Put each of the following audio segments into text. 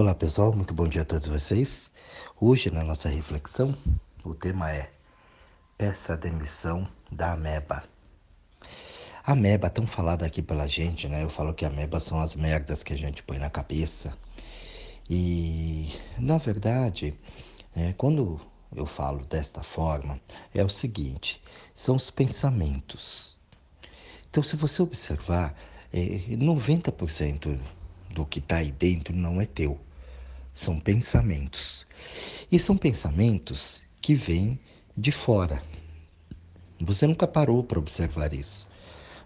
Olá pessoal, muito bom dia a todos vocês. Hoje na nossa reflexão, o tema é Peça demissão da ameba. A ameba, tão falada aqui pela gente, né? Eu falo que a ameba são as merdas que a gente põe na cabeça. E na verdade, é, quando eu falo desta forma, é o seguinte: são os pensamentos. Então, se você observar, é, 90% do que está aí dentro não é teu. São pensamentos. E são pensamentos que vêm de fora. Você nunca parou para observar isso.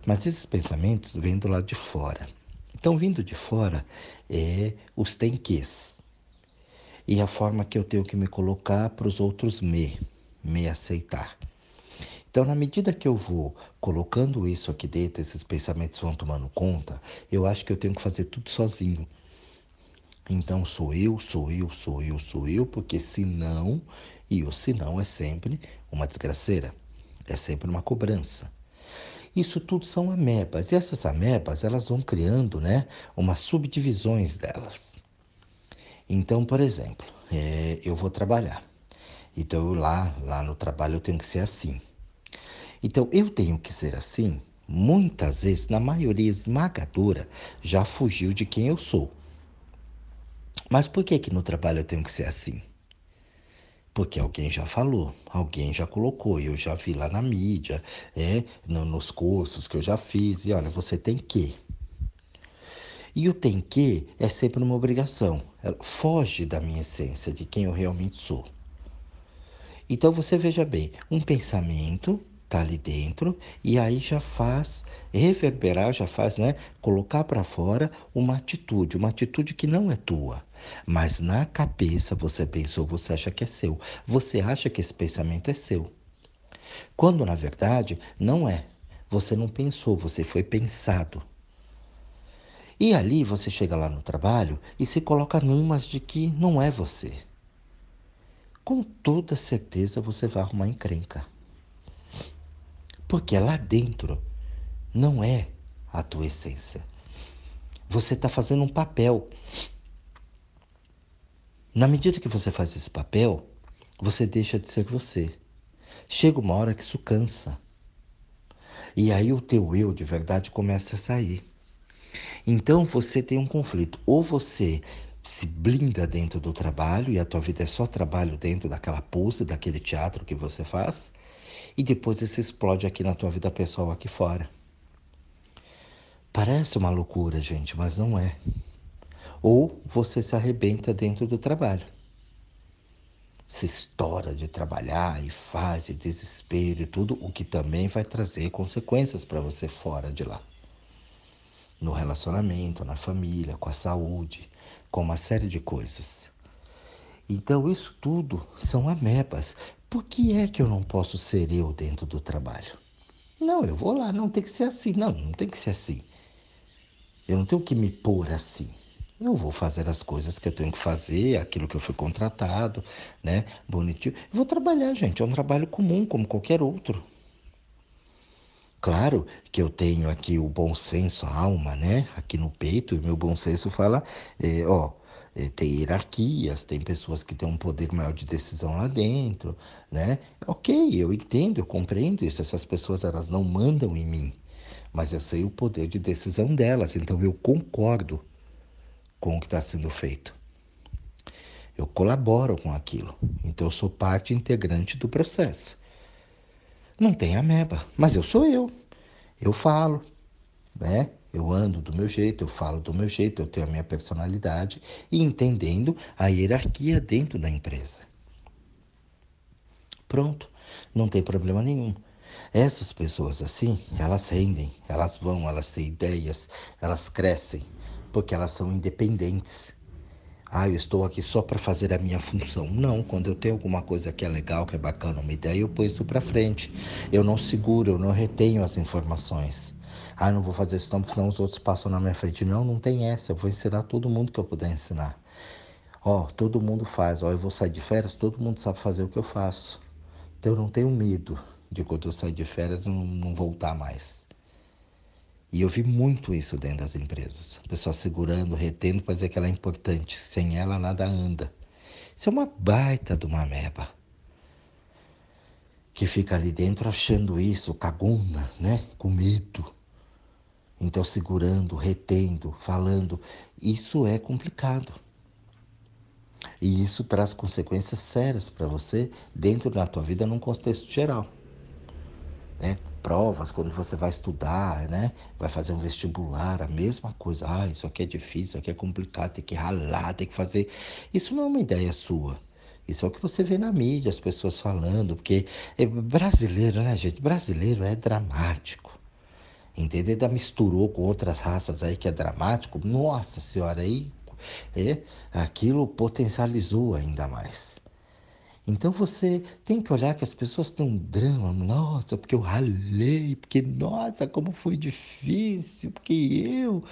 Mas esses pensamentos vêm do lado de fora. Então, vindo de fora é os tem quês. E a forma que eu tenho que me colocar para os outros me, me aceitar. Então, na medida que eu vou colocando isso aqui dentro, esses pensamentos vão tomando conta, eu acho que eu tenho que fazer tudo sozinho. Então, sou eu, sou eu, sou eu, sou eu, porque senão, e o senão é sempre uma desgraceira, é sempre uma cobrança. Isso tudo são amebas, e essas amebas, elas vão criando, né, umas subdivisões delas. Então, por exemplo, é, eu vou trabalhar. Então, eu lá, lá no trabalho eu tenho que ser assim. Então, eu tenho que ser assim, muitas vezes, na maioria esmagadora, já fugiu de quem eu sou. Mas por que que no trabalho eu tenho que ser assim? Porque alguém já falou, alguém já colocou, eu já vi lá na mídia, é, no, nos cursos que eu já fiz, e olha, você tem que. E o tem que é sempre uma obrigação, Ela foge da minha essência, de quem eu realmente sou. Então você veja bem, um pensamento está ali dentro e aí já faz reverberar, já faz, né, colocar para fora uma atitude, uma atitude que não é tua, mas na cabeça você pensou, você acha que é seu, você acha que esse pensamento é seu, quando na verdade não é. Você não pensou, você foi pensado. E ali você chega lá no trabalho e se coloca numas de que não é você. Com toda certeza você vai arrumar encrenca. Porque lá dentro não é a tua essência. Você está fazendo um papel. Na medida que você faz esse papel, você deixa de ser você. Chega uma hora que isso cansa. E aí o teu eu de verdade começa a sair. Então você tem um conflito. Ou você se blinda dentro do trabalho e a tua vida é só trabalho dentro daquela pose, daquele teatro que você faz, e depois isso explode aqui na tua vida pessoal aqui fora. Parece uma loucura, gente, mas não é. Ou você se arrebenta dentro do trabalho. Se estoura de trabalhar e faz e desespero e tudo, o que também vai trazer consequências para você fora de lá. No relacionamento, na família, com a saúde, com uma série de coisas. Então, isso tudo são amebas. Por que é que eu não posso ser eu dentro do trabalho? Não, eu vou lá, não tem que ser assim. Não, não tem que ser assim. Eu não tenho que me pôr assim. Eu vou fazer as coisas que eu tenho que fazer, aquilo que eu fui contratado, né? Bonitinho. Eu vou trabalhar, gente. É um trabalho comum, como qualquer outro. Claro que eu tenho aqui o bom senso, a alma, né? Aqui no peito, e meu bom senso fala, é, ó, é, tem hierarquias, tem pessoas que têm um poder maior de decisão lá dentro, né? Ok, eu entendo, eu compreendo isso. Essas pessoas elas não mandam em mim, mas eu sei o poder de decisão delas, então eu concordo com o que está sendo feito. Eu colaboro com aquilo, então eu sou parte integrante do processo. Não tem ameba, mas eu sou eu. Eu falo, né? Eu ando do meu jeito, eu falo do meu jeito, eu tenho a minha personalidade e entendendo a hierarquia dentro da empresa. Pronto, não tem problema nenhum. Essas pessoas assim, elas rendem, elas vão, elas têm ideias, elas crescem, porque elas são independentes. Ah, eu estou aqui só para fazer a minha função. Não, quando eu tenho alguma coisa que é legal, que é bacana, uma ideia, eu ponho isso para frente. Eu não seguro, eu não retenho as informações. Ah, não vou fazer isso não, porque senão os outros passam na minha frente. Não, não tem essa. Eu vou ensinar todo mundo que eu puder ensinar. Ó, todo mundo faz. Ó, eu vou sair de férias, todo mundo sabe fazer o que eu faço. Então eu não tenho medo de quando eu sair de férias não, não voltar mais. E eu vi muito isso dentro das empresas. Pessoa segurando, retendo para dizer que ela é importante. Sem ela, nada anda. Isso é uma baita de uma meba. Que fica ali dentro achando isso, cagona, né? Com medo. Então, segurando, retendo, falando. Isso é complicado. E isso traz consequências sérias para você dentro da tua vida num contexto geral. Né? Provas, quando você vai estudar, né? vai fazer um vestibular, a mesma coisa. Ah, isso aqui é difícil, isso aqui é complicado, tem que ralar, tem que fazer. Isso não é uma ideia sua. Isso é o que você vê na mídia, as pessoas falando, porque é brasileiro, né, gente? Brasileiro é dramático. Entendeu? Ainda misturou com outras raças aí que é dramático. Nossa senhora, aí é, aquilo potencializou ainda mais. Então você tem que olhar que as pessoas têm um drama, nossa, porque eu ralei, porque nossa, como foi difícil, porque eu.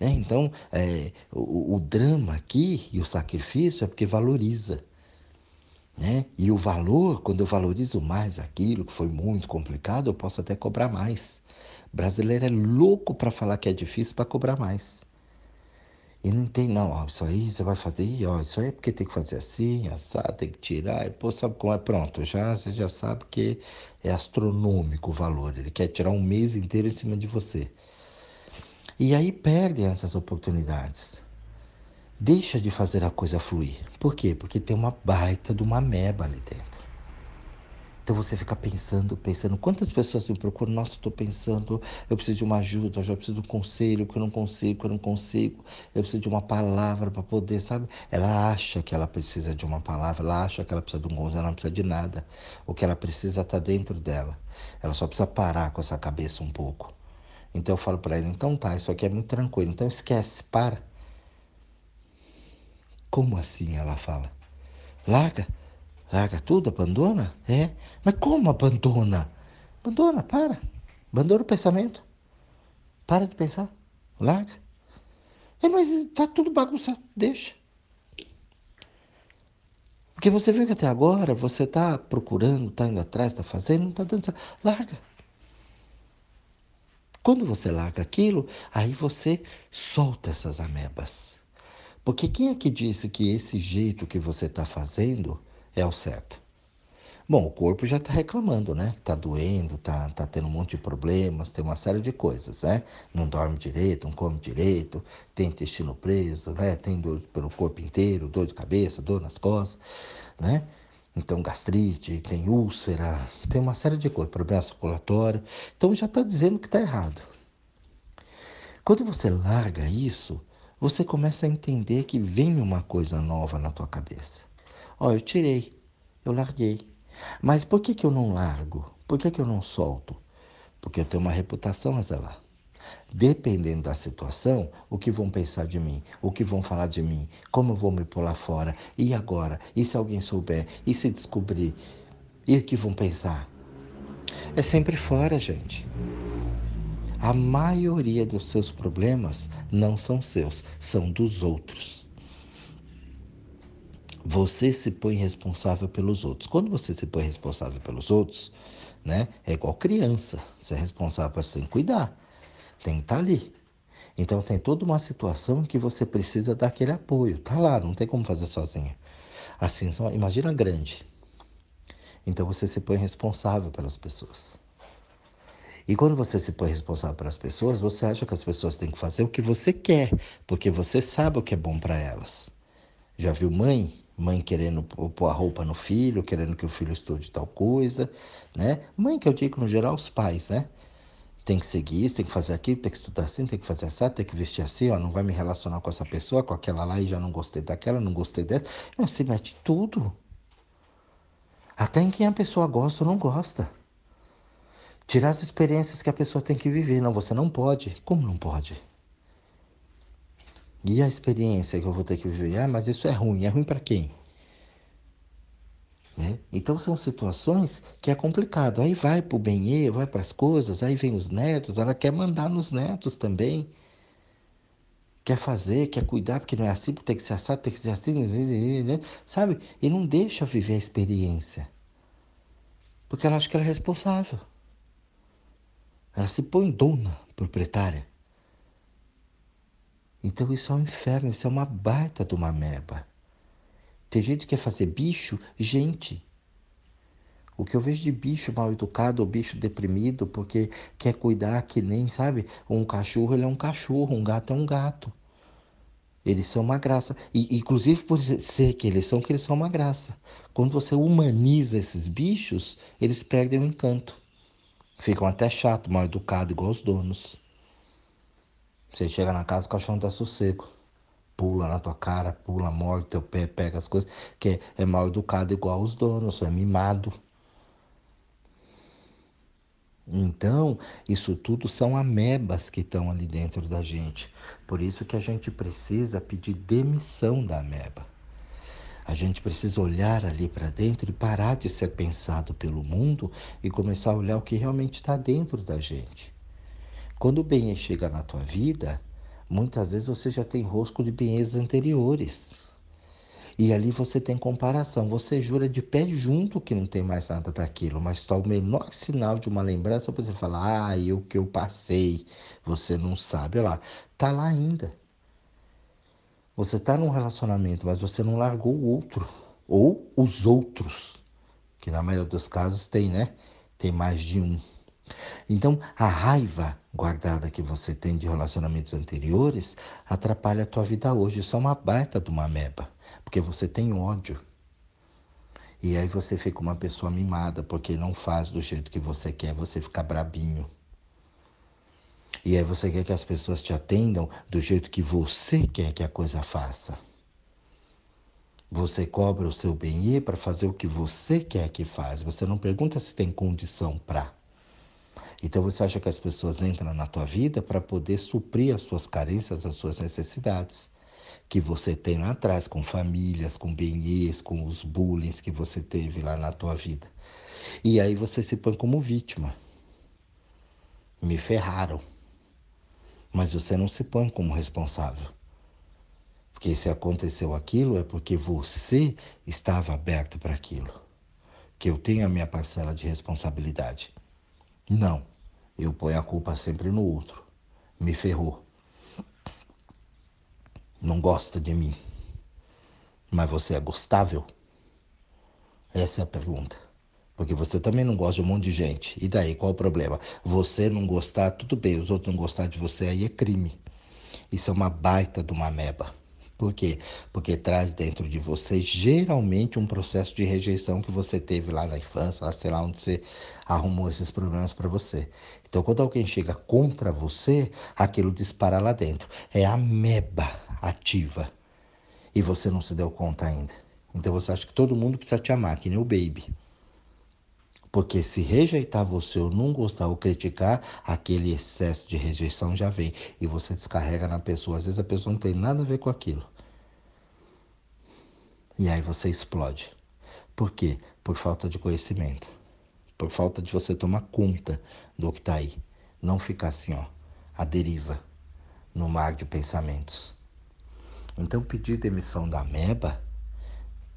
É, então, é, o, o drama aqui e o sacrifício é porque valoriza. Né? E o valor, quando eu valorizo mais aquilo que foi muito complicado, eu posso até cobrar mais. O brasileiro é louco para falar que é difícil para cobrar mais. E não tem, não, ó, isso aí você vai fazer, ó, isso aí é porque tem que fazer assim, assar, tem que tirar, e pô, sabe como é? Pronto, já, você já sabe que é astronômico o valor, ele quer tirar um mês inteiro em cima de você. E aí perdem essas oportunidades. Deixa de fazer a coisa fluir. Por quê? Porque tem uma baita de uma meba ali dentro. Então você fica pensando, pensando, quantas pessoas me procuram? Nossa, estou pensando, eu preciso de uma ajuda, eu preciso de um conselho, que eu não consigo, que eu não consigo, eu preciso de uma palavra para poder, sabe? Ela acha que ela precisa de uma palavra, ela acha que ela precisa de um conselho, ela não precisa de nada. O que ela precisa está dentro dela. Ela só precisa parar com essa cabeça um pouco. Então eu falo para ela, então tá, isso aqui é muito tranquilo, então esquece, para. Como assim? Ela fala. Larga. Larga tudo, abandona? É. Mas como abandona? Abandona, para. Abandona o pensamento. Para de pensar. Larga. É, mas está tudo bagunçado. Deixa. Porque você viu que até agora você está procurando, está indo atrás, está fazendo, não está dando certo. Larga. Quando você larga aquilo, aí você solta essas amebas. Porque quem é que disse que esse jeito que você está fazendo é o certo. Bom, o corpo já está reclamando, né? Está doendo, está tá tendo um monte de problemas, tem uma série de coisas, né? Não dorme direito, não come direito, tem intestino preso, né? Tem dor pelo corpo inteiro, dor de cabeça, dor nas costas, né? Então, gastrite, tem úlcera, tem uma série de coisas, problema circulatório. Então, já está dizendo que está errado. Quando você larga isso, você começa a entender que vem uma coisa nova na tua cabeça. Ó, eu tirei, eu larguei. Mas por que, que eu não largo? Por que, que eu não solto? Porque eu tenho uma reputação a zelar. Dependendo da situação, o que vão pensar de mim, o que vão falar de mim, como eu vou me pular fora, e agora? E se alguém souber? E se descobrir? E o que vão pensar? É sempre fora, gente. A maioria dos seus problemas não são seus, são dos outros você se põe responsável pelos outros. Quando você se põe responsável pelos outros, né, é igual criança. Você é responsável, você tem que cuidar, tem que estar tá ali. Então tem toda uma situação que você precisa daquele apoio. Tá lá, não tem como fazer sozinho. Assim, só, imagina grande. Então você se põe responsável pelas pessoas. E quando você se põe responsável pelas pessoas, você acha que as pessoas têm que fazer o que você quer, porque você sabe o que é bom para elas. Já viu mãe Mãe querendo pôr a roupa no filho, querendo que o filho estude tal coisa, né? Mãe que eu digo no geral os pais, né? Tem que seguir isso, tem que fazer aquilo, tem que estudar assim, tem que fazer assim, tem que vestir assim, ó, não vai me relacionar com essa pessoa, com aquela lá e já não gostei daquela, não gostei dessa. Você mete tudo. Até em quem a pessoa gosta ou não gosta. Tirar as experiências que a pessoa tem que viver. Não, você não pode. Como não pode? E a experiência que eu vou ter que viver? Ah, mas isso é ruim. É ruim para quem? Né? Então são situações que é complicado. Aí vai para o bem vai para as coisas, aí vem os netos, ela quer mandar nos netos também. Quer fazer, quer cuidar, porque não é assim, tem que ser assado, tem que ser assim, né? sabe? E não deixa viver a experiência. Porque ela acha que ela é responsável. Ela se põe dona, proprietária. Então isso é um inferno, isso é uma baita de uma meba. Tem gente que quer fazer bicho, gente. O que eu vejo de bicho mal educado ou bicho deprimido porque quer cuidar que nem, sabe? Um cachorro, ele é um cachorro, um gato é um gato. Eles são uma graça. E, inclusive por ser que eles são, que eles são uma graça. Quando você humaniza esses bichos, eles perdem o encanto. Ficam até chato, mal educado, igual os donos. Você chega na casa, o cachorro tá sossego. Pula na tua cara, pula, morde teu pé, pega as coisas. Que é, é mal educado igual os donos, é mimado. Então, isso tudo são amebas que estão ali dentro da gente. Por isso que a gente precisa pedir demissão da ameba. A gente precisa olhar ali para dentro e parar de ser pensado pelo mundo e começar a olhar o que realmente está dentro da gente. Quando o bem chega na tua vida, muitas vezes você já tem rosco de bens anteriores. E ali você tem comparação. Você jura de pé junto que não tem mais nada daquilo, mas só o menor sinal de uma lembrança você fala, ah, eu que eu passei, você não sabe. Olha lá, tá lá ainda. Você está num relacionamento, mas você não largou o outro. Ou os outros, que na maioria dos casos tem, né? Tem mais de um. Então, a raiva guardada que você tem de relacionamentos anteriores atrapalha a tua vida hoje. Isso é uma baita de uma meba porque você tem ódio. E aí você fica uma pessoa mimada porque não faz do jeito que você quer, você fica brabinho. E aí você quer que as pessoas te atendam do jeito que você quer que a coisa faça. Você cobra o seu bem para fazer o que você quer que faz. Você não pergunta se tem condição para. Então você acha que as pessoas entram na tua vida para poder suprir as suas carências, as suas necessidades que você tem lá atrás, com famílias, com benês, com os bullying que você teve lá na tua vida. E aí você se põe como vítima. Me ferraram. Mas você não se põe como responsável. Porque se aconteceu aquilo é porque você estava aberto para aquilo. Que eu tenho a minha parcela de responsabilidade. Não. Eu ponho a culpa sempre no outro. Me ferrou não gosta de mim, mas você é gostável? Essa é a pergunta. Porque você também não gosta de um monte de gente. E daí, qual o problema? Você não gostar, tudo bem. Os outros não gostar de você, aí é crime. Isso é uma baita de uma meba. Por quê? Porque traz dentro de você geralmente um processo de rejeição que você teve lá na infância, lá sei lá onde você arrumou esses problemas para você. Então, quando alguém chega contra você, aquilo dispara lá dentro. É a meba ativa. E você não se deu conta ainda. Então você acha que todo mundo precisa te amar, que nem o baby. Porque se rejeitar você ou não gostar ou criticar, aquele excesso de rejeição já vem. E você descarrega na pessoa. Às vezes a pessoa não tem nada a ver com aquilo. E aí você explode. Por quê? Por falta de conhecimento. Por falta de você tomar conta do que está aí. Não ficar assim, ó, a deriva, no mar de pensamentos. Então, pedir demissão da MEBA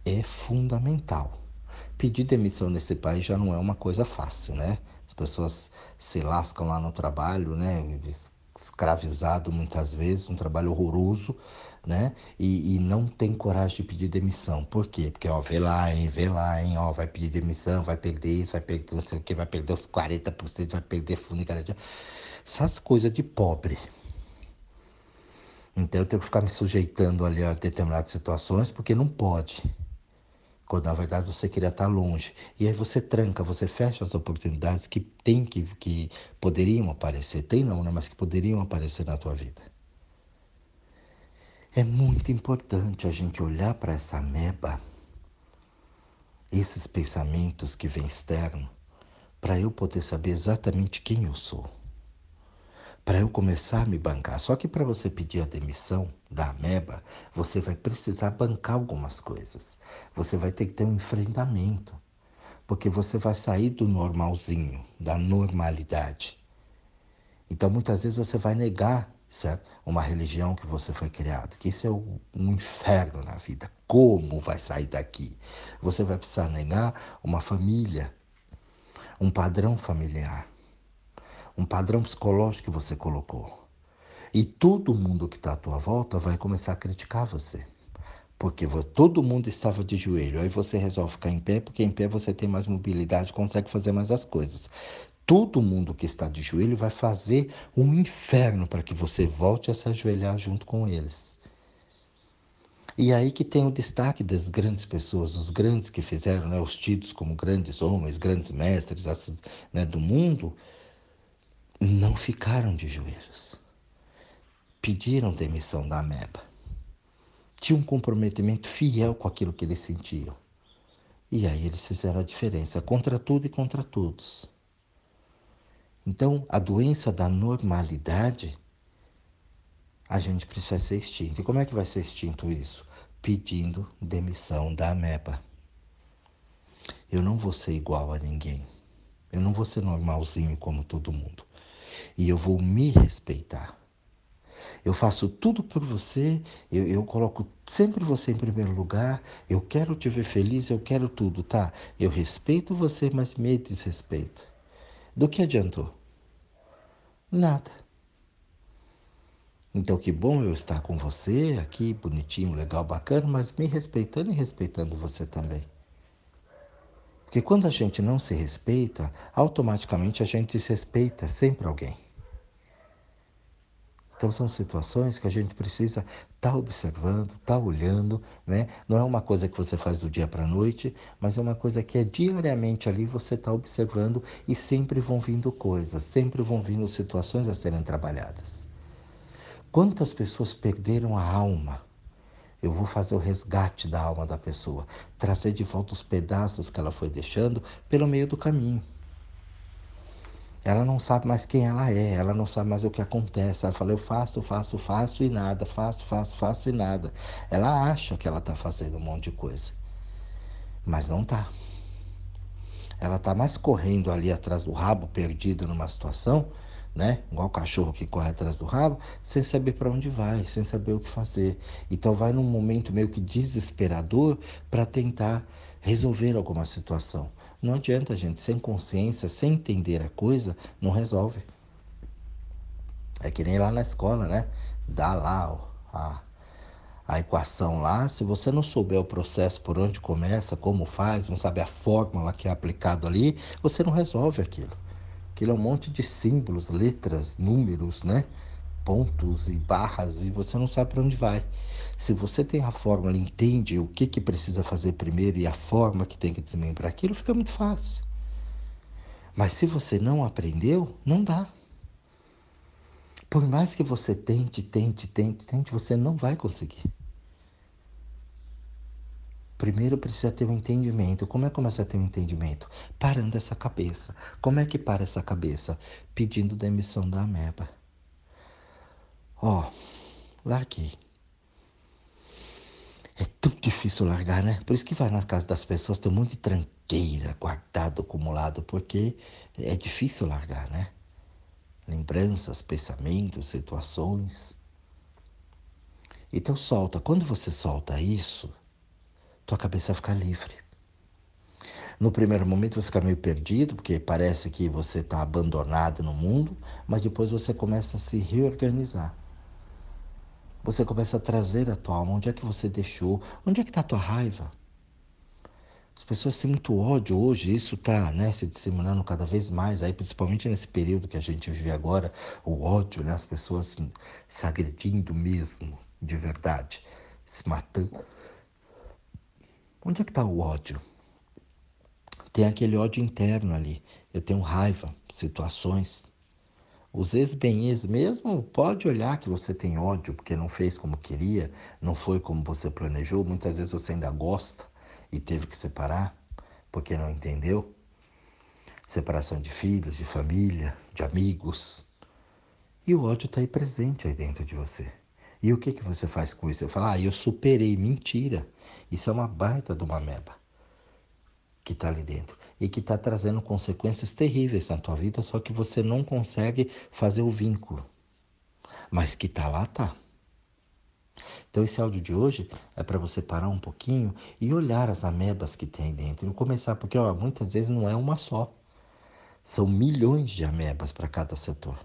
é fundamental. Pedir demissão nesse país já não é uma coisa fácil, né? As pessoas se lascam lá no trabalho, né? Escravizado muitas vezes, um trabalho horroroso, né? E, e, não tem coragem de pedir demissão. Por quê? Porque, ó, vê lá, hein, vê lá, hein, ó, vai pedir demissão, vai perder isso, vai perder não sei o que, vai perder os 40%, vai perder fundo e garantia. Essas coisas de pobre, então eu tenho que ficar me sujeitando ali a determinadas situações porque não pode. Quando na verdade você queria estar longe. E aí você tranca, você fecha as oportunidades que tem que, que poderiam aparecer. Tem não, né? Mas que poderiam aparecer na tua vida. É muito importante a gente olhar para essa meba, esses pensamentos que vêm externo, para eu poder saber exatamente quem eu sou para eu começar a me bancar. Só que para você pedir a demissão da ameba, você vai precisar bancar algumas coisas. Você vai ter que ter um enfrentamento, porque você vai sair do normalzinho, da normalidade. Então muitas vezes você vai negar certo? uma religião que você foi criado, que isso é um inferno na vida. Como vai sair daqui? Você vai precisar negar uma família, um padrão familiar um padrão psicológico que você colocou. E todo mundo que está à tua volta vai começar a criticar você. Porque todo mundo estava de joelho. Aí você resolve ficar em pé, porque em pé você tem mais mobilidade, consegue fazer mais as coisas. Todo mundo que está de joelho vai fazer um inferno para que você volte a se ajoelhar junto com eles. E aí que tem o destaque das grandes pessoas, os grandes que fizeram, né, os tidos como grandes homens, grandes mestres né, do mundo, não ficaram de joelhos. Pediram demissão da ameba. Tinham um comprometimento fiel com aquilo que eles sentiam. E aí eles fizeram a diferença, contra tudo e contra todos. Então, a doença da normalidade, a gente precisa ser extinto. E como é que vai ser extinto isso? Pedindo demissão da ameba. Eu não vou ser igual a ninguém. Eu não vou ser normalzinho como todo mundo. E eu vou me respeitar. Eu faço tudo por você, eu, eu, coloco sempre você em primeiro lugar, eu quero te ver feliz, eu quero tudo, tá? Eu respeito você, mas me desrespeito. Do que adiantou? Nada. Então, que bom eu estar com você aqui, bonitinho, legal, bacana, mas me respeitando e respeitando você também. Porque quando a gente não se respeita, automaticamente a gente desrespeita sempre alguém. Então são situações que a gente precisa estar tá observando, estar tá olhando, né? Não é uma coisa que você faz do dia para a noite, mas é uma coisa que é diariamente ali você está observando e sempre vão vindo coisas, sempre vão vindo situações a serem trabalhadas. Quantas pessoas perderam a alma? Eu vou fazer o resgate da alma da pessoa, trazer de volta os pedaços que ela foi deixando pelo meio do caminho. Ela não sabe mais quem ela é, ela não sabe mais o que acontece. Ela fala, eu faço, faço, faço e nada, faço, faço, faço e nada. Ela acha que ela está fazendo um monte de coisa, mas não está. Ela está mais correndo ali atrás do rabo, perdido numa situação, né? Igual o cachorro que corre atrás do rabo, sem saber para onde vai, sem saber o que fazer. Então vai num momento meio que desesperador para tentar resolver alguma situação. Não adianta, gente, sem consciência, sem entender a coisa, não resolve. É que nem lá na escola, né? Dá lá a, a equação lá, se você não souber o processo por onde começa, como faz, não sabe a fórmula que é aplicado ali, você não resolve aquilo. Aquilo é um monte de símbolos, letras, números, né? pontos e barras e você não sabe para onde vai. Se você tem a fórmula, entende o que, que precisa fazer primeiro e a forma que tem que desmembrar aquilo, fica muito fácil. Mas se você não aprendeu, não dá. Por mais que você tente, tente, tente, tente, você não vai conseguir. Primeiro precisa ter um entendimento. Como é que começa a ter um entendimento? Parando essa cabeça. Como é que para essa cabeça? Pedindo demissão da ameba. Ó, larguei. É tão difícil largar, né? Por isso que vai na casa das pessoas, tem um monte de tranqueira guardado, acumulado, porque é difícil largar, né? Lembranças, pensamentos, situações. Então solta. Quando você solta isso, tua cabeça fica livre. No primeiro momento você fica meio perdido, porque parece que você está abandonado no mundo, mas depois você começa a se reorganizar. Você começa a trazer a tua alma. Onde é que você deixou? Onde é que está a tua raiva? As pessoas têm muito ódio hoje, isso está né, se disseminando cada vez mais, aí, principalmente nesse período que a gente vive agora, o ódio, né, as pessoas se agredindo mesmo, de verdade, se matando. Onde é que está o ódio? Tem aquele ódio interno ali. Eu tenho raiva, situações, os ex-bem-ex mesmo, pode olhar que você tem ódio porque não fez como queria, não foi como você planejou. Muitas vezes você ainda gosta e teve que separar porque não entendeu. Separação de filhos, de família, de amigos. E o ódio está aí presente aí dentro de você. E o que, que você faz com isso? Você fala, ah, eu superei. Mentira. Isso é uma baita de uma meba que está ali dentro e que está trazendo consequências terríveis na tua vida, só que você não consegue fazer o vínculo. Mas que está lá, tá. Então esse áudio de hoje é para você parar um pouquinho e olhar as amebas que tem dentro e começar, porque ó, muitas vezes não é uma só. São milhões de amebas para cada setor.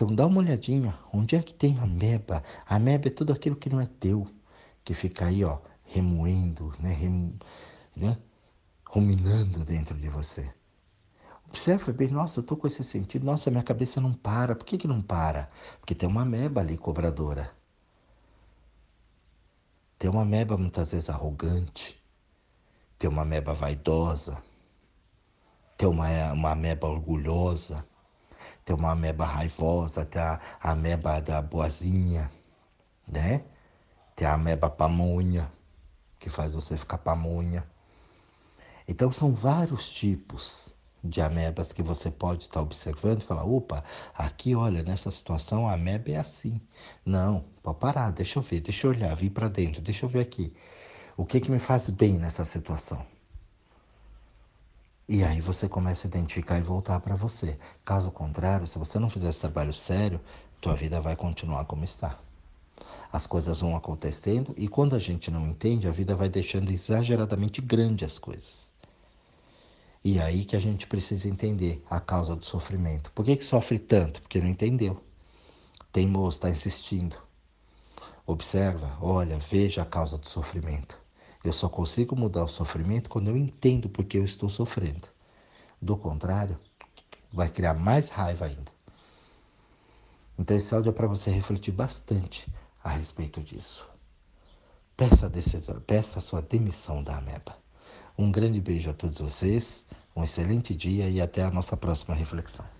Então dá uma olhadinha, onde é que tem ameba? Ameba é tudo aquilo que não é teu, que fica aí, ó, remoendo, né, rem, né, ruminando dentro de você. Observa bem, nossa, eu estou com esse sentido, nossa, minha cabeça não para. Por que, que não para? Porque tem uma meba ali cobradora. Tem uma meba muitas vezes arrogante. Tem uma meba vaidosa. Tem uma, uma meba orgulhosa. Tem uma meba raivosa. Tem a, a meba da boazinha, né? Tem a meba pamonha, que faz você ficar pamonha. Então são vários tipos de amebas que você pode estar observando e falar, opa, aqui olha, nessa situação a ameba é assim. Não, pode parar, deixa eu ver, deixa eu olhar, vir para dentro, deixa eu ver aqui. O que, que me faz bem nessa situação? E aí você começa a identificar e voltar para você. Caso contrário, se você não fizer esse trabalho sério, tua vida vai continuar como está. As coisas vão acontecendo e quando a gente não entende, a vida vai deixando exageradamente grande as coisas. E aí que a gente precisa entender a causa do sofrimento. Por que, que sofre tanto? Porque não entendeu. Teimoso, está insistindo. Observa, olha, veja a causa do sofrimento. Eu só consigo mudar o sofrimento quando eu entendo por que eu estou sofrendo. Do contrário, vai criar mais raiva ainda. Então esse áudio é para você refletir bastante a respeito disso. Peça a, decisão, peça a sua demissão da ameba. Um grande beijo a todos vocês, um excelente dia e até a nossa próxima reflexão.